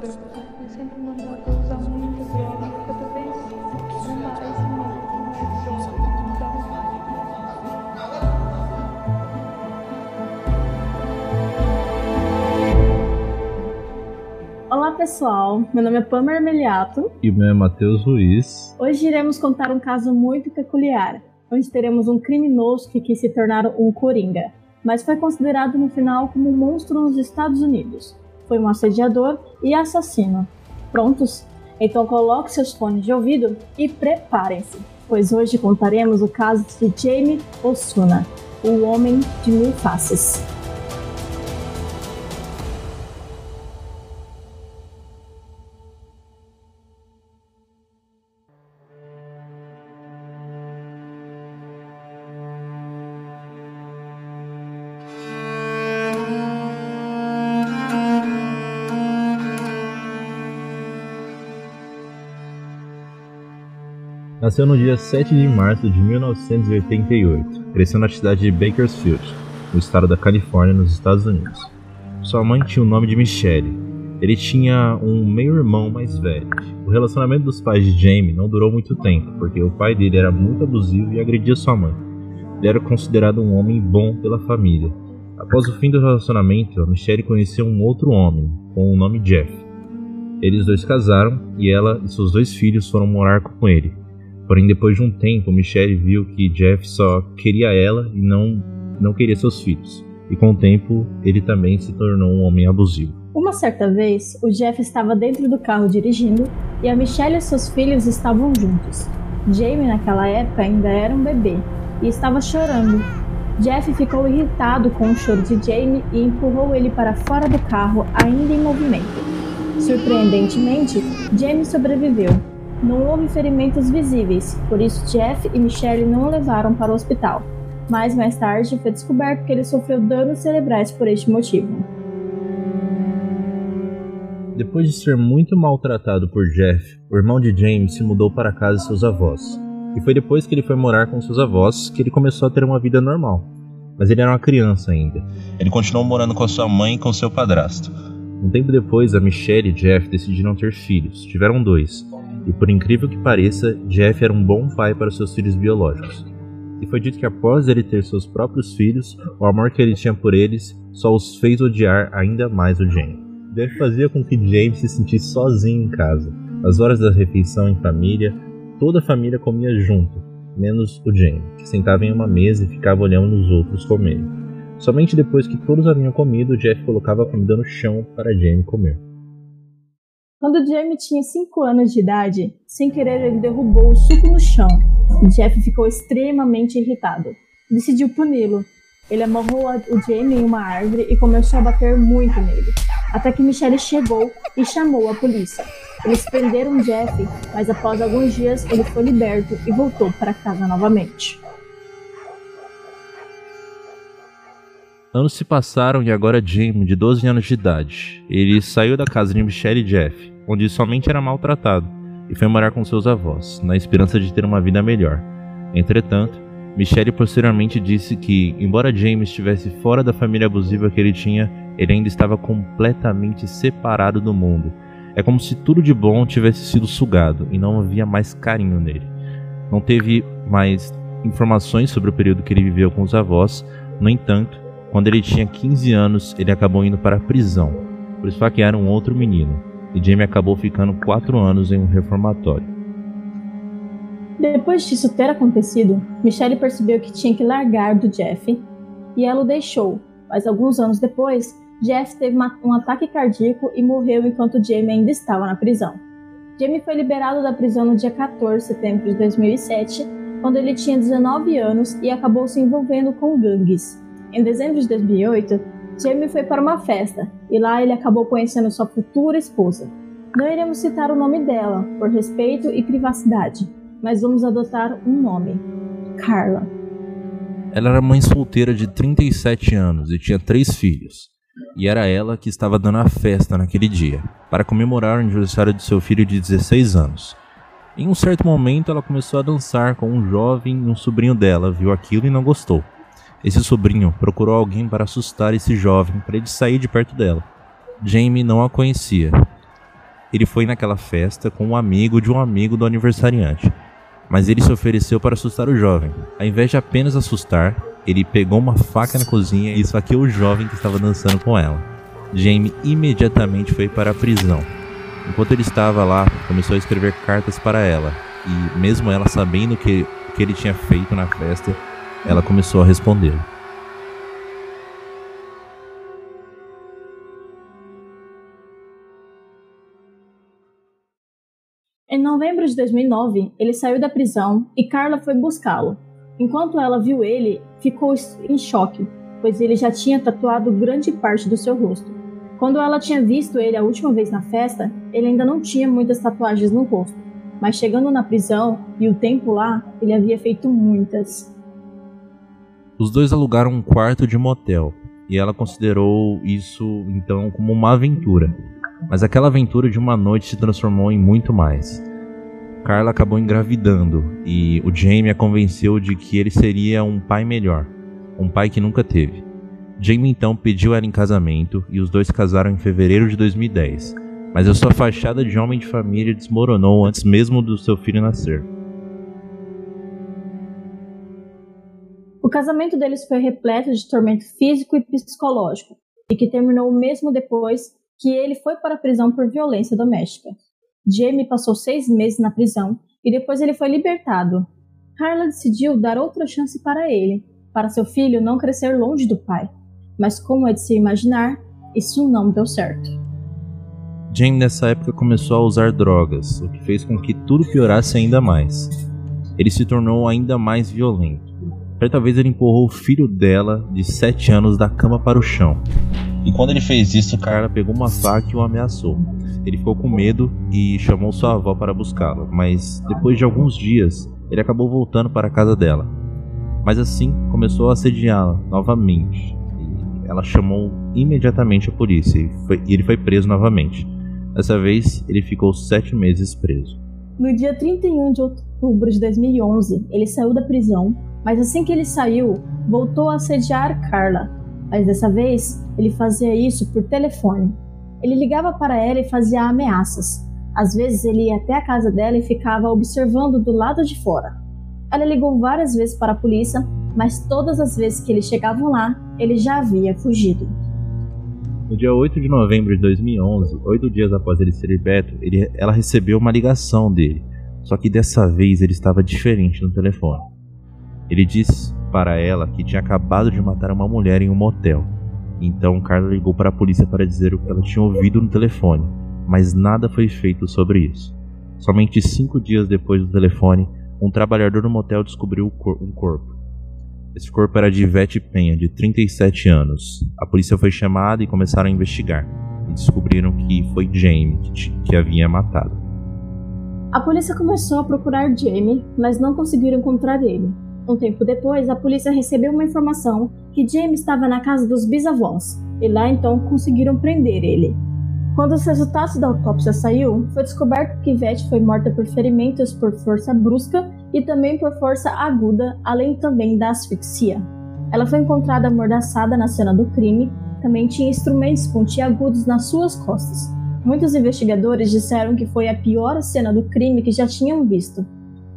droga. Eu sempre mandava usar muita droga. Cada vez mais mais mais. Olá pessoal, meu nome é Pamela Armeliato E meu é Matheus Ruiz. Hoje iremos contar um caso muito peculiar, onde teremos um criminoso que quis se tornar um coringa, mas foi considerado no final como um monstro nos Estados Unidos. Foi um assediador e assassino. Prontos? Então coloque seus fones de ouvido e preparem-se, pois hoje contaremos o caso de Jamie Osuna, o Homem de Mil Faces. Nasceu no dia 7 de março de 1988. Cresceu na cidade de Bakersfield, no estado da Califórnia, nos Estados Unidos. Sua mãe tinha o nome de Michelle. Ele tinha um meio-irmão mais velho. O relacionamento dos pais de Jamie não durou muito tempo, porque o pai dele era muito abusivo e agredia sua mãe. Ele era considerado um homem bom pela família. Após o fim do relacionamento, Michelle conheceu um outro homem, com o nome Jeff. Eles dois casaram e ela e seus dois filhos foram morar com ele. Porém, depois de um tempo, Michelle viu que Jeff só queria ela e não, não queria seus filhos. E com o tempo, ele também se tornou um homem abusivo. Uma certa vez, o Jeff estava dentro do carro dirigindo e a Michelle e seus filhos estavam juntos. Jamie, naquela época, ainda era um bebê e estava chorando. Jeff ficou irritado com o choro de Jamie e empurrou ele para fora do carro, ainda em movimento. Surpreendentemente, Jamie sobreviveu. Não houve ferimentos visíveis, por isso Jeff e Michelle não o levaram para o hospital. Mas mais tarde foi descoberto que ele sofreu danos cerebrais por este motivo. Depois de ser muito maltratado por Jeff, o irmão de James se mudou para a casa de seus avós. E foi depois que ele foi morar com seus avós que ele começou a ter uma vida normal. Mas ele era uma criança ainda. Ele continuou morando com a sua mãe e com seu padrasto. Um tempo depois, a Michelle e Jeff decidiram ter filhos. Tiveram dois. E por incrível que pareça, Jeff era um bom pai para seus filhos biológicos. E foi dito que após ele ter seus próprios filhos, o amor que ele tinha por eles só os fez odiar ainda mais o James. Jeff fazia com que James se sentisse sozinho em casa. As horas da refeição em família, toda a família comia junto, menos o James, que sentava em uma mesa e ficava olhando os outros comerem. Somente depois que todos haviam comido, Jeff colocava a comida no chão para Jamie comer. Quando Jamie tinha 5 anos de idade, sem querer ele derrubou o suco no chão. Jeff ficou extremamente irritado. Decidiu puni-lo. Ele amarrou o Jamie em uma árvore e começou a bater muito nele, até que Michelle chegou e chamou a polícia. Eles prenderam Jeff, mas após alguns dias ele foi liberto e voltou para casa novamente. Anos se passaram e agora Jamie, de 12 anos de idade, ele saiu da casa de Michelle e Jeff, onde somente era maltratado, e foi morar com seus avós, na esperança de ter uma vida melhor. Entretanto, Michelle posteriormente disse que, embora James estivesse fora da família abusiva que ele tinha, ele ainda estava completamente separado do mundo. É como se tudo de bom tivesse sido sugado e não havia mais carinho nele. Não teve mais informações sobre o período que ele viveu com os avós, no entanto, quando ele tinha 15 anos, ele acabou indo para a prisão, por esfaquear um outro menino, e Jamie acabou ficando 4 anos em um reformatório. Depois disso ter acontecido, Michelle percebeu que tinha que largar do Jeff e ela o deixou, mas alguns anos depois, Jeff teve uma, um ataque cardíaco e morreu enquanto Jamie ainda estava na prisão. Jamie foi liberado da prisão no dia 14 de setembro de 2007, quando ele tinha 19 anos e acabou se envolvendo com gangues. Em dezembro de 2008, Jamie foi para uma festa e lá ele acabou conhecendo sua futura esposa. Não iremos citar o nome dela, por respeito e privacidade, mas vamos adotar um nome: Carla. Ela era mãe solteira de 37 anos e tinha três filhos. E era ela que estava dando a festa naquele dia, para comemorar o aniversário de seu filho de 16 anos. Em um certo momento, ela começou a dançar com um jovem e um sobrinho dela, viu aquilo e não gostou. Esse sobrinho procurou alguém para assustar esse jovem para ele sair de perto dela. Jamie não a conhecia. ele foi naquela festa com um amigo de um amigo do aniversariante. Mas ele se ofereceu para assustar o jovem. Ao invés de apenas assustar, ele pegou uma faca na cozinha e esfaqueou o jovem que estava dançando com ela. Jamie imediatamente foi para a prisão. Enquanto ele estava lá, começou a escrever cartas para ela, e mesmo ela sabendo que que ele tinha feito na festa, ela começou a responder. Em novembro de 2009, ele saiu da prisão e Carla foi buscá-lo. Enquanto ela viu ele, ficou em choque, pois ele já tinha tatuado grande parte do seu rosto. Quando ela tinha visto ele a última vez na festa, ele ainda não tinha muitas tatuagens no rosto, mas chegando na prisão e o tempo lá, ele havia feito muitas. Os dois alugaram um quarto de motel e ela considerou isso então como uma aventura. Mas aquela aventura de uma noite se transformou em muito mais. Carla acabou engravidando e o Jamie a convenceu de que ele seria um pai melhor, um pai que nunca teve. Jamie então pediu ela em casamento e os dois casaram em fevereiro de 2010, mas a sua fachada de homem de família desmoronou antes mesmo do seu filho nascer. Casamento deles foi repleto de tormento físico e psicológico, e que terminou mesmo depois que ele foi para a prisão por violência doméstica. Jamie passou seis meses na prisão e depois ele foi libertado. Carla decidiu dar outra chance para ele, para seu filho não crescer longe do pai. Mas, como é de se imaginar, isso não deu certo. Jamie nessa época começou a usar drogas, o que fez com que tudo piorasse ainda mais. Ele se tornou ainda mais violento. Certa vez ele empurrou o filho dela, de 7 anos, da cama para o chão. E quando ele fez isso, Carla pegou uma faca e o ameaçou. Ele ficou com medo e chamou sua avó para buscá-lo, mas depois de alguns dias, ele acabou voltando para a casa dela. Mas assim, começou a assediá-la novamente. Ela chamou imediatamente a polícia e, foi, e ele foi preso novamente. Dessa vez, ele ficou sete meses preso. No dia 31 de outubro de 2011, ele saiu da prisão mas assim que ele saiu, voltou a assediar Carla. Mas dessa vez, ele fazia isso por telefone. Ele ligava para ela e fazia ameaças. Às vezes, ele ia até a casa dela e ficava observando do lado de fora. Ela ligou várias vezes para a polícia, mas todas as vezes que eles chegavam lá, ele já havia fugido. No dia 8 de novembro de 2011, oito dias após ele ser liberto, ele, ela recebeu uma ligação dele. Só que dessa vez ele estava diferente no telefone. Ele disse para ela que tinha acabado de matar uma mulher em um motel. Então Carla ligou para a polícia para dizer o que ela tinha ouvido no telefone, mas nada foi feito sobre isso. Somente cinco dias depois do telefone, um trabalhador do motel descobriu um corpo. Esse corpo era de Ivete Penha, de 37 anos. A polícia foi chamada e começaram a investigar. E descobriram que foi Jamie que havia matado. A polícia começou a procurar Jamie, mas não conseguiram encontrar ele. Um tempo depois, a polícia recebeu uma informação que James estava na casa dos bisavós, e lá então conseguiram prender ele. Quando os resultados da autópsia saiu, foi descoberto que Vette foi morta por ferimentos por força brusca e também por força aguda, além também da asfixia. Ela foi encontrada amordaçada na cena do crime, também tinha instrumentos pontiagudos nas suas costas. Muitos investigadores disseram que foi a pior cena do crime que já tinham visto,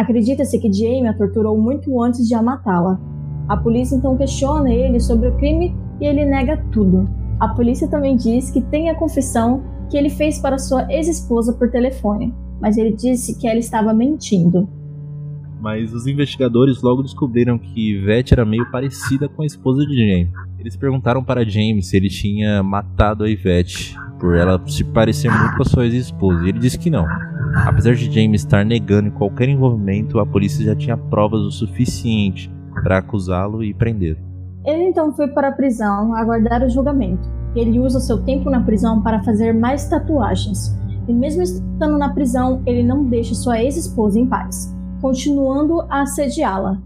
Acredita-se que Jamie a torturou muito antes de a matá-la. A polícia então questiona ele sobre o crime e ele nega tudo. A polícia também diz que tem a confissão que ele fez para sua ex-esposa por telefone, mas ele disse que ela estava mentindo. Mas os investigadores logo descobriram que Yvette era meio parecida com a esposa de Jamie. Eles perguntaram para James se ele tinha matado a Yvette, por ela se parecer muito com a sua ex-esposa, e ele disse que não. Apesar de James estar negando qualquer envolvimento, a polícia já tinha provas o suficiente para acusá-lo e prender. Ele então foi para a prisão aguardar o julgamento. Ele usa seu tempo na prisão para fazer mais tatuagens. E mesmo estando na prisão, ele não deixa sua ex-esposa em paz, continuando a assediá-la.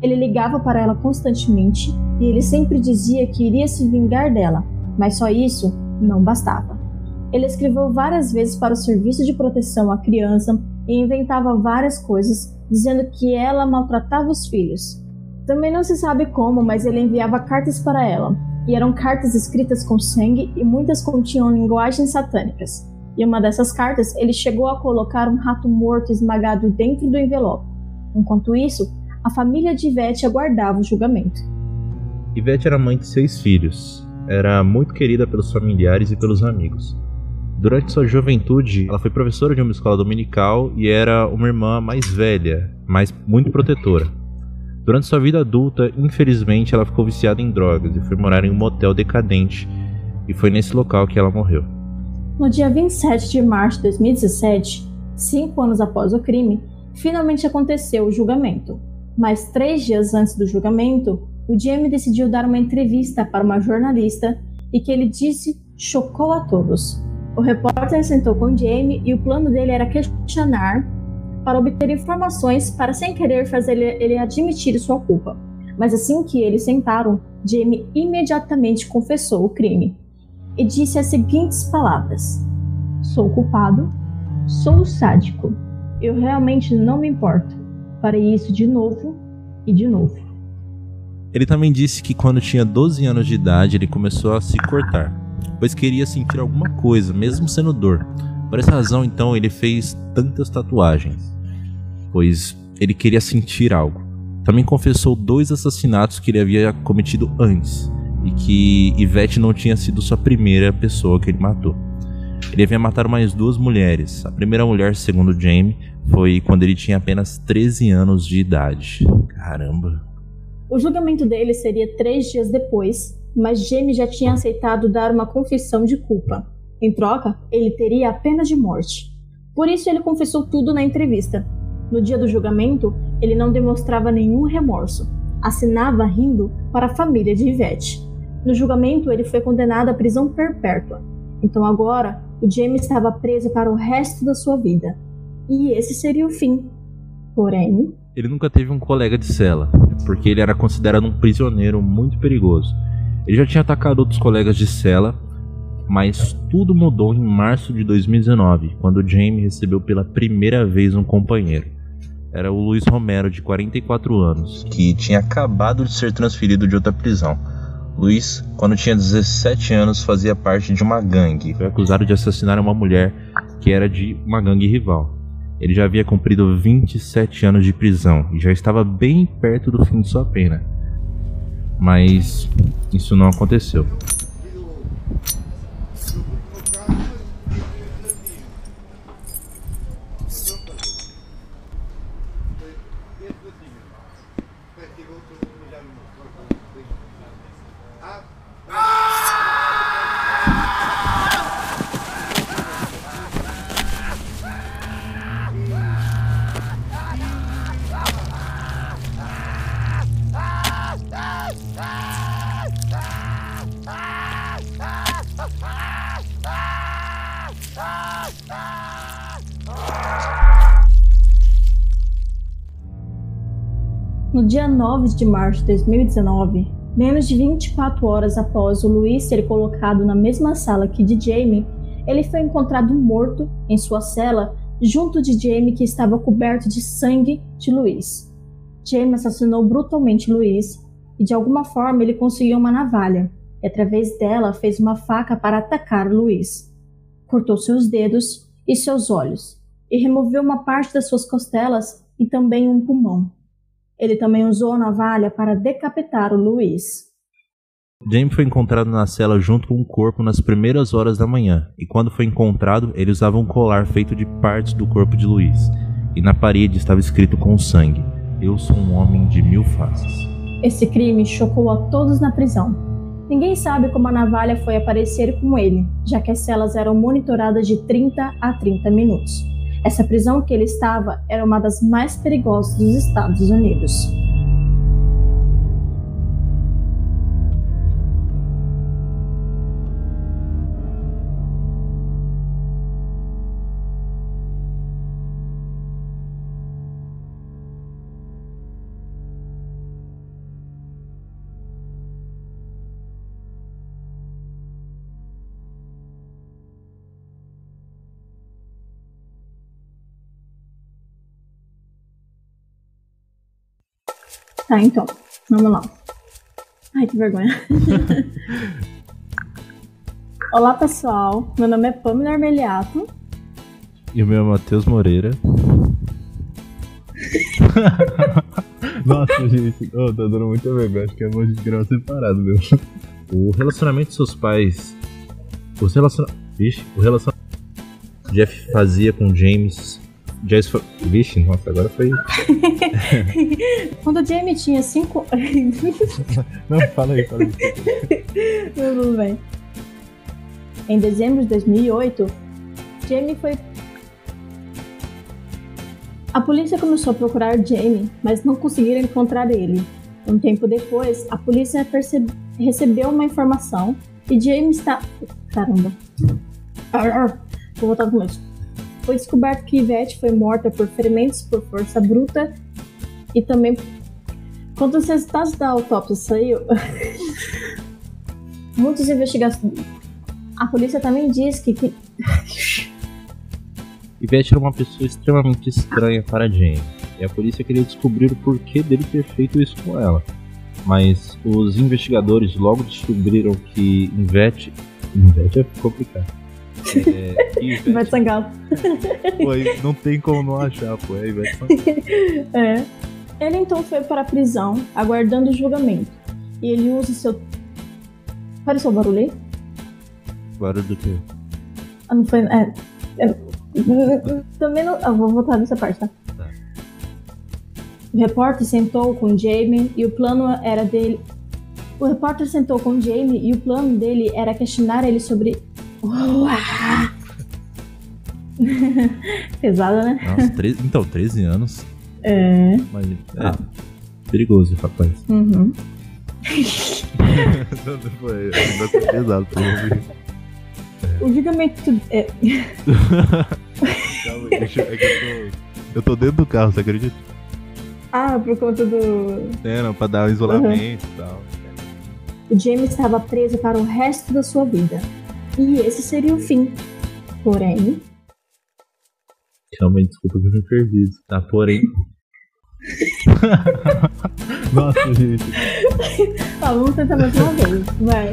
Ele ligava para ela constantemente e ele sempre dizia que iria se vingar dela, mas só isso não bastava. Ele escreveu várias vezes para o Serviço de Proteção à Criança e inventava várias coisas, dizendo que ela maltratava os filhos. Também não se sabe como, mas ele enviava cartas para ela, e eram cartas escritas com sangue e muitas continham linguagens satânicas. e uma dessas cartas ele chegou a colocar um rato morto esmagado dentro do envelope. Enquanto isso, a família de Ivete aguardava o julgamento. Ivete era mãe de seis filhos. Era muito querida pelos familiares e pelos amigos. Durante sua juventude, ela foi professora de uma escola dominical e era uma irmã mais velha, mas muito protetora. Durante sua vida adulta, infelizmente, ela ficou viciada em drogas e foi morar em um motel decadente, e foi nesse local que ela morreu. No dia 27 de março de 2017, cinco anos após o crime, finalmente aconteceu o julgamento. Mas três dias antes do julgamento, o Jamie decidiu dar uma entrevista para uma jornalista e que ele disse chocou a todos. O repórter sentou com Jamie e o plano dele era questionar para obter informações para sem querer fazer ele admitir sua culpa. Mas assim que eles sentaram, Jamie imediatamente confessou o crime e disse as seguintes palavras: Sou culpado, sou sádico. Eu realmente não me importo. Farei isso de novo e de novo. Ele também disse que quando tinha 12 anos de idade ele começou a se cortar pois queria sentir alguma coisa, mesmo sendo dor. Por essa razão, então, ele fez tantas tatuagens, pois ele queria sentir algo. Também confessou dois assassinatos que ele havia cometido antes e que Ivete não tinha sido sua primeira pessoa que ele matou. Ele havia matado mais duas mulheres. A primeira mulher, segundo Jamie, foi quando ele tinha apenas 13 anos de idade. Caramba. O julgamento dele seria três dias depois, mas Jamie já tinha aceitado dar uma confissão de culpa. Em troca, ele teria a pena de morte. Por isso, ele confessou tudo na entrevista. No dia do julgamento, ele não demonstrava nenhum remorso. Assinava rindo para a família de Yvette. No julgamento, ele foi condenado à prisão perpétua. Então agora, o Jamie estava preso para o resto da sua vida. E esse seria o fim. Porém, ele nunca teve um colega de cela, porque ele era considerado um prisioneiro muito perigoso. Ele já tinha atacado outros colegas de cela, mas tudo mudou em março de 2019, quando Jamie recebeu pela primeira vez um companheiro. Era o Luiz Romero, de 44 anos, que tinha acabado de ser transferido de outra prisão. Luiz, quando tinha 17 anos, fazia parte de uma gangue. Foi acusado de assassinar uma mulher que era de uma gangue rival. Ele já havia cumprido 27 anos de prisão e já estava bem perto do fim de sua pena mas isso não aconteceu. No dia 9 de março de 2019, menos de 24 horas após o Luiz ser colocado na mesma sala que de Jamie, ele foi encontrado morto em sua cela junto de Jamie que estava coberto de sangue de Luiz. Jamie assassinou brutalmente Luiz e de alguma forma ele conseguiu uma navalha e através dela fez uma faca para atacar Luiz. Cortou seus dedos e seus olhos e removeu uma parte das suas costelas e também um pulmão. Ele também usou a navalha para decapitar o Luiz. Jamie foi encontrado na cela junto com o corpo nas primeiras horas da manhã, e quando foi encontrado, ele usava um colar feito de partes do corpo de Luiz, e na parede estava escrito com sangue: Eu sou um homem de mil faces. Esse crime chocou a todos na prisão. Ninguém sabe como a navalha foi aparecer com ele, já que as celas eram monitoradas de 30 a 30 minutos. Essa prisão que ele estava era uma das mais perigosas dos Estados Unidos. Tá, então. Vamos lá. Ai, que vergonha. Olá pessoal, meu nome é Pamela Armeliato. E o meu é Matheus Moreira. Nossa, gente, oh, tá dando muita vergonha. Acho que é bom a gente gravar separado mesmo. O relacionamento de seus pais. Os relaciona... Vixe, o relacionamento que Jeff fazia com James. James foi... Vixe, nossa, agora foi. Quando o Jamie tinha 5 Não, fala aí, fala aí. Tudo bem. Em dezembro de 2008, Jamie foi. A polícia começou a procurar Jamie, mas não conseguiram encontrar ele. Um tempo depois, a polícia perce- recebeu uma informação e Jamie está. Caramba. Ar, ar. Vou voltar do começo. Foi descoberto que Yvette foi morta por ferimentos por força bruta e também. Quando os resultados da autópsia saiu, muitos investigações. A polícia também diz que, que Ivete era uma pessoa extremamente estranha para Jane, e a polícia queria descobrir o porquê dele ter feito isso com ela. Mas os investigadores logo descobriram que Ivete. Ivete é complicado. É, que Ivete- vai sangalo. pô, aí não tem como não achar, pô. É Ivete Sangalo. É. Ele então foi para a prisão, aguardando o julgamento. E ele usa seu. Pareceu o barulho aí? Barulho do quê? Ah, não foi. É. é- Também não. Ah, vou voltar nessa parte, tá? Tá. O repórter sentou com Jamie e o plano era dele. O repórter sentou com Jamie e o plano dele era questionar ele sobre. Pesada, né? Nossa, 13, então, 13 anos. É. Mas é perigoso, rapaz. Uhum. foi. Tá pesado. O julgamento. É, Calma aí, deixa eu. É que eu tô. Eu tô dentro do carro, você acredita? Ah, por conta do. É, não, pra dar um isolamento e tal. O Jamie estava preso para o resto da sua vida. E esse seria o fim. Porém, Realmente, desculpa que eu me perdi. Tá, porém. Nossa, gente. ó, vamos tentar mais uma vez. Vai.